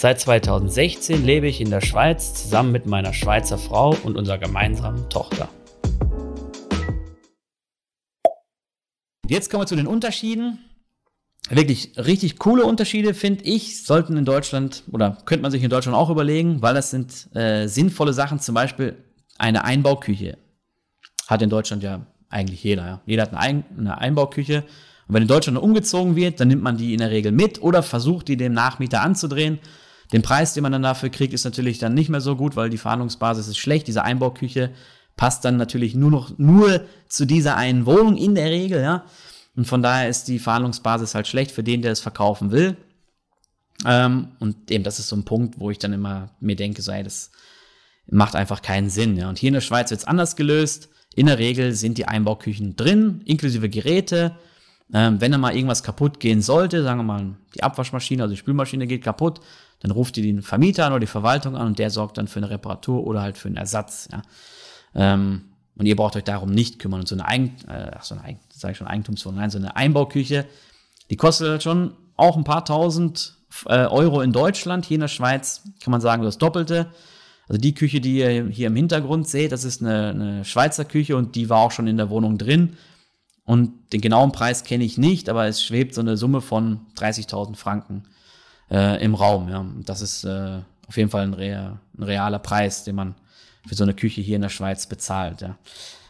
Seit 2016 lebe ich in der Schweiz zusammen mit meiner Schweizer Frau und unserer gemeinsamen Tochter. Jetzt kommen wir zu den Unterschieden. Wirklich richtig coole Unterschiede, finde ich, sollten in Deutschland oder könnte man sich in Deutschland auch überlegen, weil das sind äh, sinnvolle Sachen, zum Beispiel eine Einbauküche. Hat in Deutschland ja eigentlich jeder. Ja. Jeder hat eine, Ein eine Einbauküche. Und wenn in Deutschland umgezogen wird, dann nimmt man die in der Regel mit oder versucht, die dem Nachmieter anzudrehen. Den Preis, den man dann dafür kriegt, ist natürlich dann nicht mehr so gut, weil die Verhandlungsbasis ist schlecht. Diese Einbauküche passt dann natürlich nur noch nur zu dieser einen Wohnung in der Regel, ja. Und von daher ist die Verhandlungsbasis halt schlecht für den, der es verkaufen will. Ähm, und eben, das ist so ein Punkt, wo ich dann immer mir denke, so, das macht einfach keinen Sinn. Ja. Und hier in der Schweiz wird es anders gelöst. In der Regel sind die Einbauküchen drin, inklusive Geräte. Ähm, wenn da mal irgendwas kaputt gehen sollte, sagen wir mal, die Abwaschmaschine, also die Spülmaschine geht kaputt, dann ruft ihr den Vermieter an oder die Verwaltung an und der sorgt dann für eine Reparatur oder halt für einen Ersatz. Ja. Ähm, und ihr braucht euch darum nicht kümmern. Und so eine, Eigen, äh, so eine Eigen, Eigentumswohnung, nein, so eine Einbauküche, die kostet halt schon auch ein paar tausend äh, Euro in Deutschland. Hier in der Schweiz kann man sagen, das Doppelte. Also die Küche, die ihr hier im Hintergrund seht, das ist eine, eine Schweizer Küche und die war auch schon in der Wohnung drin. Und den genauen Preis kenne ich nicht, aber es schwebt so eine Summe von 30.000 Franken äh, im Raum. Ja. Das ist äh, auf jeden Fall ein, rea ein, realer Preis, den man für so eine Küche hier in der Schweiz bezahlt. Ja.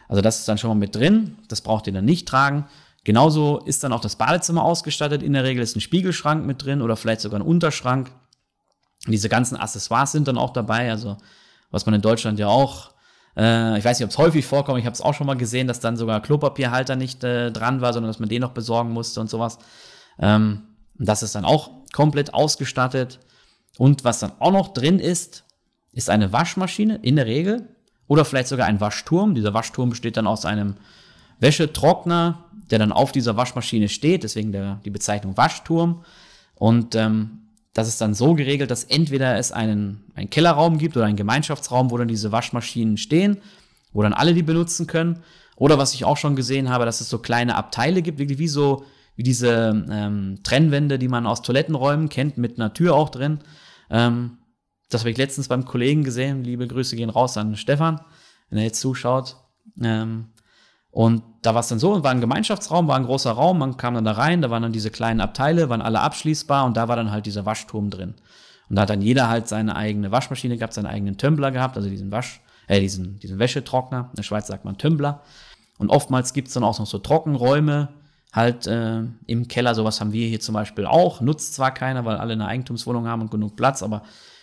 Also das ist dann schon mal mit drin. Das braucht ihr dann nicht tragen. Genauso ist dann auch das Badezimmer ausgestattet. In der Regel ist ein Spiegelschrank mit drin oder vielleicht sogar ein Unterschrank. Und diese ganzen Accessoires sind dann auch dabei. Also was man in Deutschland ja auch, äh, ich weiß nicht, ob es häufig vorkommt, ich habe es auch schon mal gesehen, dass dann sogar Klopapierhalter nicht äh, dran war, sondern dass man den noch besorgen musste und sowas. Ähm, das ist dann auch komplett ausgestattet. Und was dann auch noch drin ist, ist eine Waschmaschine in der Regel oder vielleicht sogar ein Waschturm. Dieser Waschturm besteht dann aus einem Wäschetrockner, der dann auf dieser Waschmaschine steht, deswegen der, die Bezeichnung Waschturm. Und ähm, das ist dann so geregelt, dass entweder es einen, einen Kellerraum gibt oder einen Gemeinschaftsraum, wo dann diese Waschmaschinen stehen, wo dann alle die benutzen können. Oder was ich auch schon gesehen habe, dass es so kleine Abteile gibt, wirklich wie so wie diese ähm, Trennwände, die man aus Toilettenräumen kennt, mit einer Tür auch drin. Ähm, das habe ich letztens beim Kollegen gesehen. Liebe Grüße gehen raus an Stefan, wenn er jetzt zuschaut. Ähm, und da war es dann so, war ein Gemeinschaftsraum, war ein großer Raum, man kam dann da rein, da waren dann diese kleinen Abteile, waren alle abschließbar und da war dann halt dieser Waschturm drin. Und da hat dann jeder halt seine eigene Waschmaschine gehabt, seinen eigenen Tumbler gehabt, also diesen Wasch, äh, diesen, diesen Wäschetrockner. In der Schweiz sagt man Tumbler. Und oftmals gibt es dann auch noch so Trockenräume, halt äh, im Keller. Sowas haben wir hier zum Beispiel auch. Nutzt zwar keiner, weil alle eine Eigentumswohnung haben und genug Platz, aber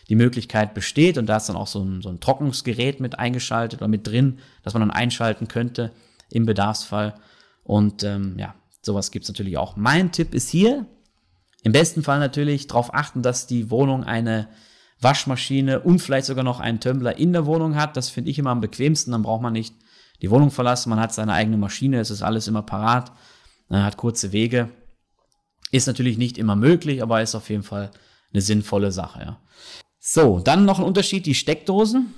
die Möglichkeit besteht und da ist dann auch so ein, so ein Trocknungsgerät mit eingeschaltet oder mit drin, dass man dann einschalten könnte im Bedarfsfall. Und ähm, ja, sowas gibt es natürlich auch. Mein Tipp ist hier, im besten Fall natürlich darauf achten, dass die Wohnung eine Waschmaschine und vielleicht sogar noch einen Tumbler in der Wohnung hat. Das finde ich immer am bequemsten. Dann braucht man nicht die Wohnung verlassen. Man hat seine eigene Maschine. Es ist alles immer parat. Man hat kurze Wege. Ist natürlich nicht immer möglich, aber ist auf jeden Fall eine sinnvolle Sache. Ja. So, dann noch ein Unterschied, die Steckdosen.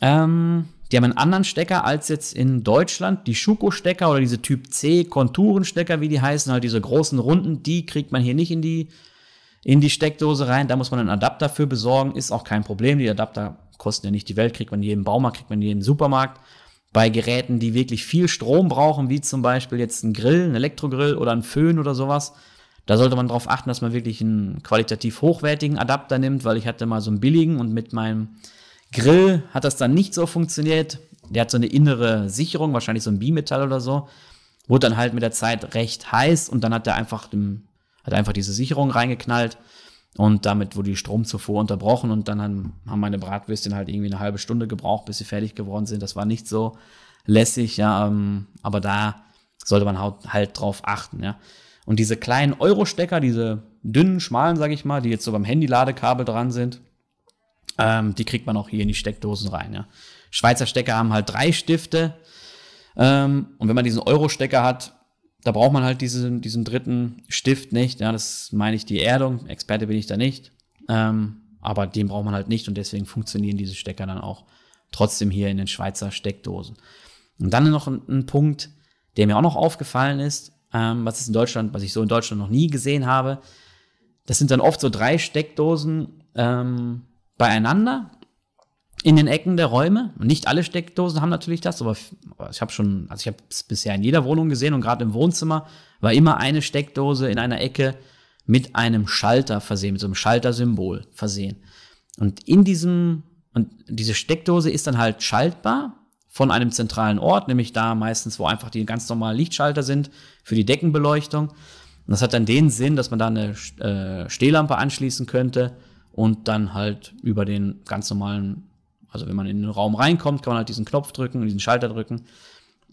Ähm, die haben einen anderen Stecker als jetzt in Deutschland. Die Schuko-Stecker oder diese Typ C Konturenstecker, wie die heißen, halt diese großen Runden, die kriegt man hier nicht in die, in die Steckdose rein. Da muss man einen Adapter für besorgen. Ist auch kein Problem. Die Adapter kosten ja nicht die Welt, kriegt man in jedem Baumarkt, kriegt man in jedem Supermarkt. Bei Geräten, die wirklich viel Strom brauchen, wie zum Beispiel jetzt ein Grill, ein Elektrogrill oder ein Föhn oder sowas, da sollte man darauf achten, dass man wirklich einen qualitativ hochwertigen Adapter nimmt, weil ich hatte mal so einen billigen und mit meinem Grill hat das dann nicht so funktioniert. Der hat so eine innere Sicherung, wahrscheinlich so ein Bimetall oder so. Wurde dann halt mit der Zeit recht heiß und dann hat er einfach, einfach diese Sicherung reingeknallt und damit wurde die Stromzufuhr unterbrochen und dann haben, meine Bratwürstchen halt irgendwie eine halbe Stunde gebraucht, bis sie fertig geworden sind. Das war nicht so lässig, ja, ähm, aber da sollte man halt, halt drauf achten, ja. Und diese kleinen Euro-Stecker, diese dünnen, schmalen, sag ich mal, die jetzt so beim Handy-Ladekabel dran sind, Ähm, die kriegt man auch hier in die Steckdosen rein. Ja. Schweizer Stecker haben halt drei Stifte. Ähm, und wenn man diesen Euro-Stecker hat, da braucht man halt diesen, diesen dritten Stift nicht. Ja, das meine ich die Erdung. Experte bin ich da nicht. Ähm, aber den braucht man halt nicht und deswegen funktionieren diese Stecker dann auch trotzdem hier in den Schweizer Steckdosen. Und dann noch ein, ein Punkt, der mir auch noch aufgefallen ist, ähm, was ist in Deutschland, was ich so in Deutschland noch nie gesehen habe. Das sind dann oft so drei Steckdosen ähm, beieinander in den Ecken der Räume. Nicht alle Steckdosen haben natürlich das, aber ich habe schon, also ich habe es bisher in jeder Wohnung gesehen und gerade im Wohnzimmer war immer eine Steckdose in einer Ecke mit einem Schalter versehen, mit so einem Schaltersymbol versehen. Und in diesem, und diese Steckdose ist dann halt schaltbar von einem zentralen Ort, nämlich da meistens, wo einfach die ganz normalen Lichtschalter sind für die Deckenbeleuchtung. Und das hat dann den Sinn, dass man da eine äh, Stehlampe anschließen könnte und dann halt über den ganz normalen, also wenn man in den Raum reinkommt, kann man halt diesen Knopf drücken, diesen Schalter drücken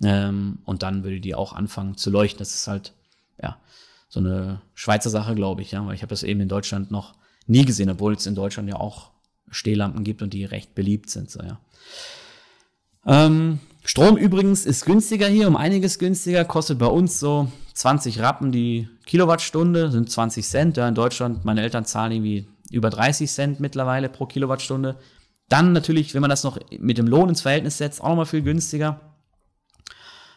ähm, und dann würde die auch anfangen zu leuchten. Das ist halt, ja, so eine Schweizer Sache, glaube ich, ja, weil ich habe das eben in Deutschland noch nie gesehen, obwohl es in Deutschland ja auch Stehlampen gibt und die recht beliebt sind, so, ja. Ähm, Strom übrigens ist günstiger hier, um einiges günstiger, kostet bei uns so 20 Rappen die Kilowattstunde, sind 20 Cent. Ja, in Deutschland, meine Eltern zahlen irgendwie über 30 Cent mittlerweile pro Kilowattstunde. Dann natürlich, wenn man das noch mit dem Lohn ins Verhältnis setzt, auch nochmal viel günstiger.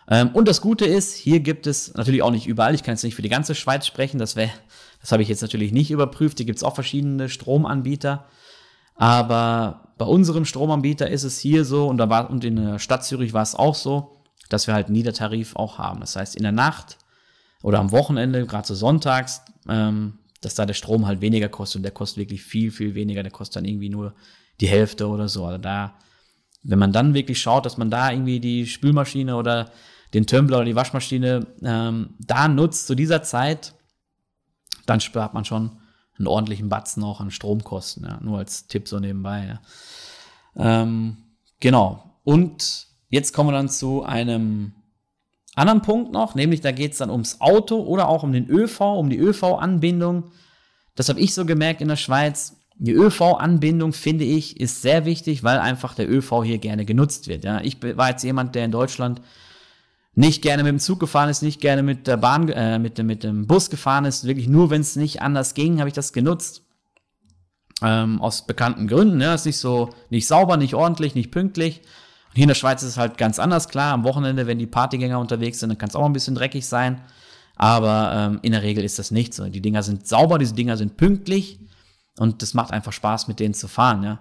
Ähm, und das Gute ist, hier gibt es natürlich auch nicht überall, ich kann jetzt nicht für die ganze Schweiz sprechen, das wäre, das habe ich jetzt natürlich nicht überprüft. Hier gibt es auch verschiedene Stromanbieter. Aber bei unserem Stromanbieter ist es hier so, und, da war, und in der Stadt Zürich war es auch so, dass wir halt Niedertarif auch haben. Das heißt, in der Nacht oder am Wochenende, gerade so sonntags, ähm, dass da der Strom halt weniger kostet. Und der kostet wirklich viel, viel weniger. Der kostet dann irgendwie nur die Hälfte oder so. Also da, wenn man dann wirklich schaut, dass man da irgendwie die Spülmaschine oder den Tumbler oder die Waschmaschine ähm, da nutzt zu dieser Zeit, dann spart man schon einen ordentlichen Batzen auch an Stromkosten. Ja. Nur als Tipp so nebenbei. Ja. Ähm, genau. Und jetzt kommen wir dann zu einem anderen Punkt noch, nämlich da geht es dann ums Auto oder auch um den ÖV, um die ÖV-Anbindung. Das habe ich so gemerkt in der Schweiz. Die ÖV-Anbindung, finde ich, ist sehr wichtig, weil einfach der ÖV hier gerne genutzt wird. Ja. Ich war jetzt jemand, der in Deutschland nicht gerne mit dem Zug gefahren ist, nicht gerne mit der Bahn, äh, mit, mit dem Bus gefahren ist. Wirklich nur, wenn es nicht anders ging, habe ich das genutzt. Ähm, aus bekannten Gründen. Ja, ist nicht so, nicht sauber, nicht ordentlich, nicht pünktlich. Hier in der Schweiz ist es halt ganz anders. Klar, am Wochenende, wenn die Partygänger unterwegs sind, dann kann es auch ein bisschen dreckig sein. Aber ähm, in der Regel ist das nicht so. Die Dinger sind sauber, diese Dinger sind pünktlich. Und das macht einfach Spaß, mit denen zu fahren, ja.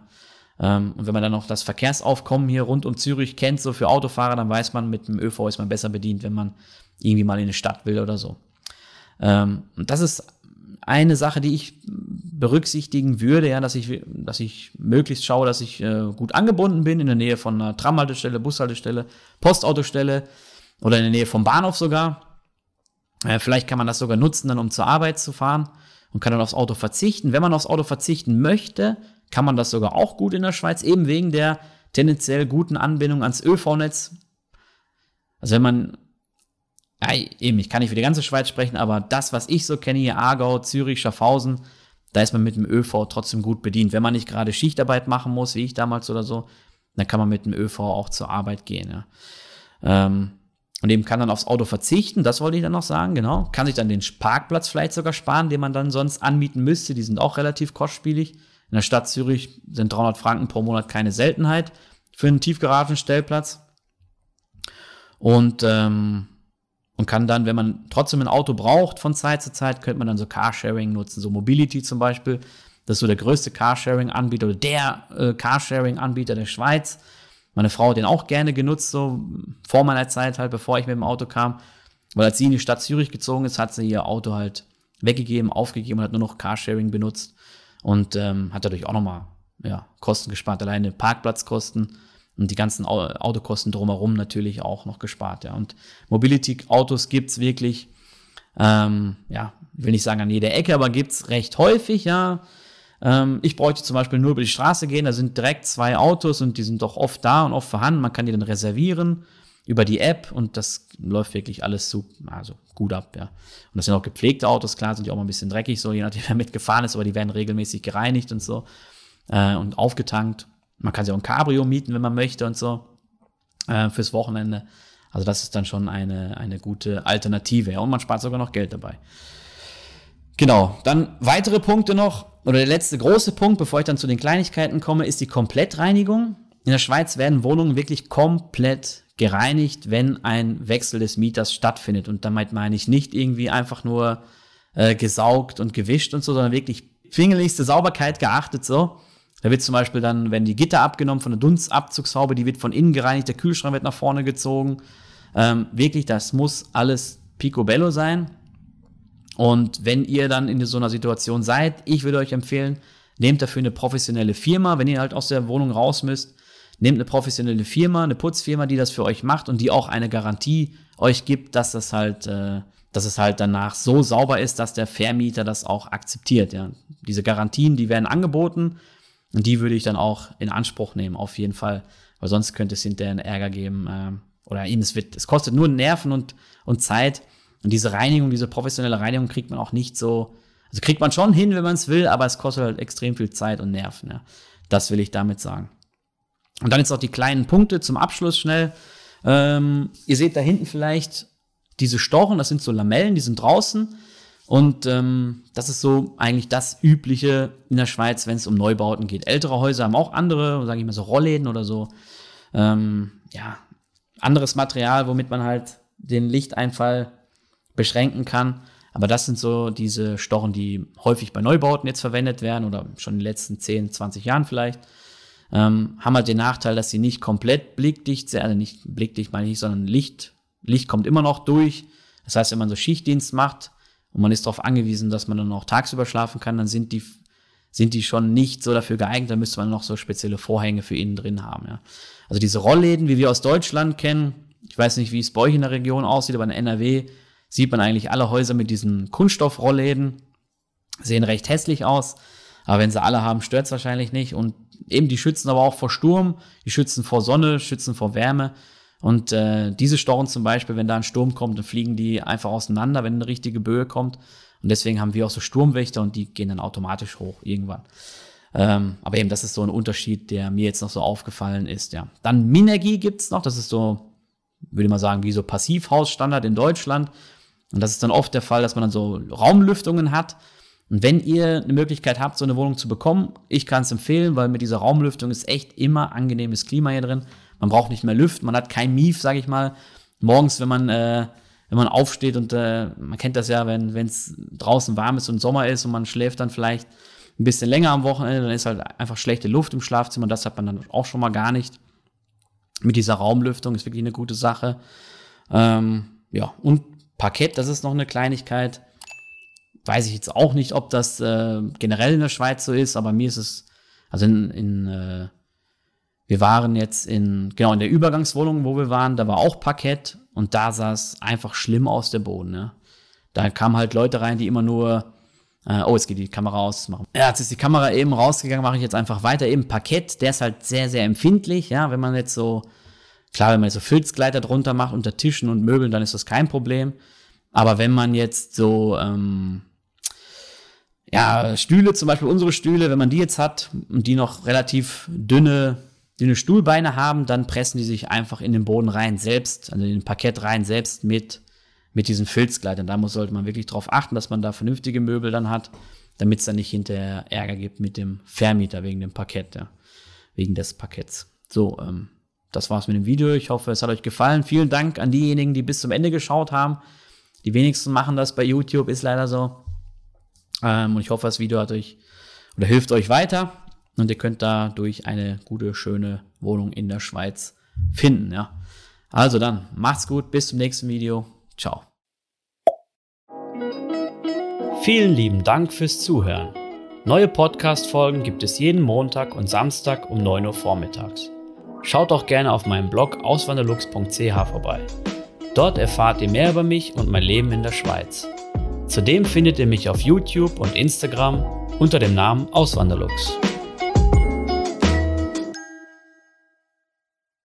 Ähm, und wenn man dann noch das Verkehrsaufkommen hier rund um Zürich kennt, so für Autofahrer, dann weiß man, mit dem ÖV ist man besser bedient, wenn man irgendwie mal in eine Stadt will oder so. Ähm, und das ist eine Sache, die ich berücksichtigen würde, ja, dass ich, dass ich möglichst schaue, dass ich äh, gut angebunden bin, in der Nähe von einer Tramhaltestelle, Bushaltestelle, Postautostelle oder in der Nähe vom Bahnhof sogar. Äh, vielleicht kann man das sogar nutzen, dann um zur Arbeit zu fahren und kann dann aufs Auto verzichten. Wenn man aufs Auto verzichten möchte, kann man das sogar auch gut in der Schweiz, eben wegen der tendenziell guten Anbindung ans ÖV-Netz. Also wenn man, ja, eben, ich kann nicht für die ganze Schweiz sprechen, aber das, was ich so kenne, hier Aargau, Zürich, Schaffhausen, da ist man mit dem ÖV trotzdem gut bedient. Wenn man nicht gerade Schichtarbeit machen muss, wie ich damals oder so, dann kann man mit dem ÖV auch zur Arbeit gehen. Ja. Ähm, und eben kann dann aufs Auto verzichten, das wollte ich dann noch sagen, genau. Kann sich dann den Parkplatz vielleicht sogar sparen, den man dann sonst anmieten müsste. Die sind auch relativ kostspielig. In der Stadt Zürich sind 300 Franken pro Monat keine Seltenheit für einen Tiefgaragenstellplatz. Und, ähm, und kann dann, wenn man trotzdem ein Auto braucht von Zeit zu Zeit, könnte man dann so Carsharing nutzen, so Mobility zum Beispiel. Das ist so der größte Carsharing-Anbieter oder der äh, Carsharing-Anbieter der Schweiz. Meine Frau hat den auch gerne genutzt, so vor meiner Zeit halt, bevor ich mit dem Auto kam. Weil als sie in die Stadt Zürich gezogen ist, hat sie ihr Auto halt weggegeben, aufgegeben und hat nur noch Carsharing benutzt und ähm, hat dadurch auch nochmal ja, Kosten gespart, alleine Parkplatzkosten und die ganzen Autokosten drumherum natürlich auch noch gespart. Ja. Und Mobility-Autos gibt es wirklich, ähm, ja, will nicht sagen an jeder Ecke, aber gibt es recht häufig, ja. Ähm, ich bräuchte zum Beispiel nur über die Straße gehen, da sind direkt zwei Autos und die sind doch oft da und oft vorhanden. Man kann die dann reservieren über die App und das läuft wirklich alles so, also gut ab, ja. Und das sind auch gepflegte Autos, klar, sind die auch mal ein bisschen dreckig, so je nachdem, wer mitgefahren ist, aber die werden regelmäßig gereinigt und so. äh, und aufgetankt. Man kann sich auch ein Cabrio mieten, wenn man möchte und so äh, fürs Wochenende. Also das ist dann schon eine, eine gute Alternative. Und man spart sogar noch Geld dabei. Genau, dann weitere Punkte noch, oder der letzte große Punkt, bevor ich dann zu den Kleinigkeiten komme, ist die Komplettreinigung. In der Schweiz werden Wohnungen wirklich komplett gereinigt, wenn ein Wechsel des Mieters stattfindet. Und damit meine ich nicht irgendwie einfach nur äh, gesaugt und gewischt und so, sondern wirklich fingerlichste Sauberkeit geachtet so. Da wird zum Beispiel dann, wenn die Gitter abgenommen von der Dunstabzugshaube, die wird von innen gereinigt, der Kühlschrank wird nach vorne gezogen. Ähm, wirklich, das muss alles picobello sein. Und wenn ihr dann in so einer Situation seid, ich würde euch empfehlen, nehmt dafür eine professionelle Firma, wenn ihr halt aus der Wohnung raus müsst, nehmt eine professionelle Firma, eine Putzfirma, die das für euch macht und die auch eine Garantie euch gibt, dass das halt, äh, dass es halt danach so sauber ist, dass der Vermieter das auch akzeptiert. Ja. Diese Garantien, die werden angeboten und die würde ich dann auch in Anspruch nehmen, auf jeden Fall, weil sonst könnte es hinterher einen Ärger geben äh, oder eben es wird, es kostet nur Nerven und, und Zeit und diese Reinigung, diese professionelle Reinigung kriegt man auch nicht so, also kriegt man schon hin, wenn man es will, aber es kostet halt extrem viel Zeit und Nerven. Ja. Das will ich damit sagen. Und dann jetzt auch die kleinen Punkte zum Abschluss schnell. Ähm, ihr seht da hinten vielleicht diese Stochen, das sind so Lamellen, die sind draußen. Und ähm, das ist so eigentlich das Übliche in der Schweiz, wenn es um Neubauten geht. Ältere Häuser haben auch andere, sage ich mal so Rollläden oder so. Ähm, ja, anderes Material, womit man halt den Lichteinfall beschränken kann. Aber das sind so diese Stochen, die häufig bei Neubauten jetzt verwendet werden oder schon in den letzten 10, 20 Jahren vielleicht. Ähm, haben halt den Nachteil, dass sie nicht komplett blickdicht sind, also nicht blickdicht meine ich, sondern Licht, Licht kommt immer noch durch. Das heißt, wenn man so Schichtdienst macht und man ist darauf angewiesen, dass man dann auch tagsüber schlafen kann, dann sind die, sind die schon nicht so dafür geeignet, dann müsste man noch so spezielle Vorhänge für innen drin haben. Ja. Also diese Rollläden, wie wir aus Deutschland kennen, ich weiß nicht, wie es bei euch in der Region aussieht, aber in NRW sieht man eigentlich alle Häuser mit diesen Kunststoffrollläden. Sehen recht hässlich aus, aber wenn sie alle haben, stört es wahrscheinlich nicht. Und eben, die schützen aber auch vor Sturm, die schützen vor Sonne, schützen vor Wärme. Und äh, diese Storren zum Beispiel, wenn da ein Sturm kommt, dann fliegen die einfach auseinander, wenn eine richtige Böe kommt. Und deswegen haben wir auch so Sturmwächter und die gehen dann automatisch hoch irgendwann. Ähm, aber eben, das ist so ein Unterschied, der mir jetzt noch so aufgefallen ist, ja. Dann Minergie gibt's noch, das ist so, würde mal sagen, wie so Passivhausstandard in Deutschland. Und das ist dann oft der Fall, dass man dann so Raumlüftungen hat. Und wenn ihr eine Möglichkeit habt, so eine Wohnung zu bekommen, ich kann es empfehlen, weil mit dieser Raumlüftung ist echt immer angenehmes Klima hier drin. Man braucht nicht mehr Lüften, man hat kein Mief, sage ich mal. Morgens, wenn man, äh, wenn man aufsteht und äh, man kennt das ja, wenn es draußen warm ist und Sommer ist und man schläft dann vielleicht ein bisschen länger am Wochenende, dann ist halt einfach schlechte Luft im Schlafzimmer. Das hat man dann auch schon mal gar nicht. Mit dieser Raumlüftung ist wirklich eine gute Sache. Ähm, ja, und Parkett, das ist noch eine Kleinigkeit. Weiß ich jetzt auch nicht, ob das äh, generell in der Schweiz so ist, aber mir ist es, also in, in äh, wir waren jetzt in, genau, in der Übergangswohnung, wo wir waren, da war auch Parkett und da sah es einfach schlimm aus der Boden. Ne? Da kamen halt Leute rein, die immer nur, äh, oh, jetzt geht die Kamera aus. Machen. Ja, jetzt ist die Kamera eben rausgegangen, mache ich jetzt einfach weiter. Eben Parkett, der ist halt sehr, sehr empfindlich, ja, wenn man jetzt so Klar, wenn man jetzt so Filzgleiter drunter macht unter Tischen und Möbeln, dann ist das kein Problem. Aber wenn man jetzt so, ähm, ja, Stühle, zum Beispiel unsere Stühle, wenn man die jetzt hat und die noch relativ dünne, dünne Stuhlbeine haben, dann pressen die sich einfach in den Boden rein selbst, also in den Parkett rein selbst mit, mit diesen Filzgleitern. Da muss, sollte man wirklich darauf achten, dass man da vernünftige Möbel dann hat, damit es dann nicht hinterher Ärger gibt mit dem Vermieter wegen dem Parkett, ja, wegen des Parketts. So, ähm, das war's mit dem Video. Ich hoffe, es hat euch gefallen. Vielen Dank an diejenigen, die bis zum Ende geschaut haben. Die wenigsten machen das bei YouTube, ist leider so. Ähm, und ich hoffe, das Video hat euch oder hilft euch weiter. Und ihr könnt dadurch eine gute, schöne Wohnung in der Schweiz finden. Ja. Also dann, macht's gut, bis zum nächsten Video. Ciao. Vielen lieben Dank fürs Zuhören. Neue Podcast-Folgen gibt es jeden Montag und Samstag um 9 Uhr vormittags. Schaut auch gerne auf meinem Blog auswanderlux.ch vorbei. Dort erfahrt ihr mehr über mich und mein Leben in der Schweiz. Zudem findet ihr mich auf YouTube und Instagram unter dem Namen Auswanderlux.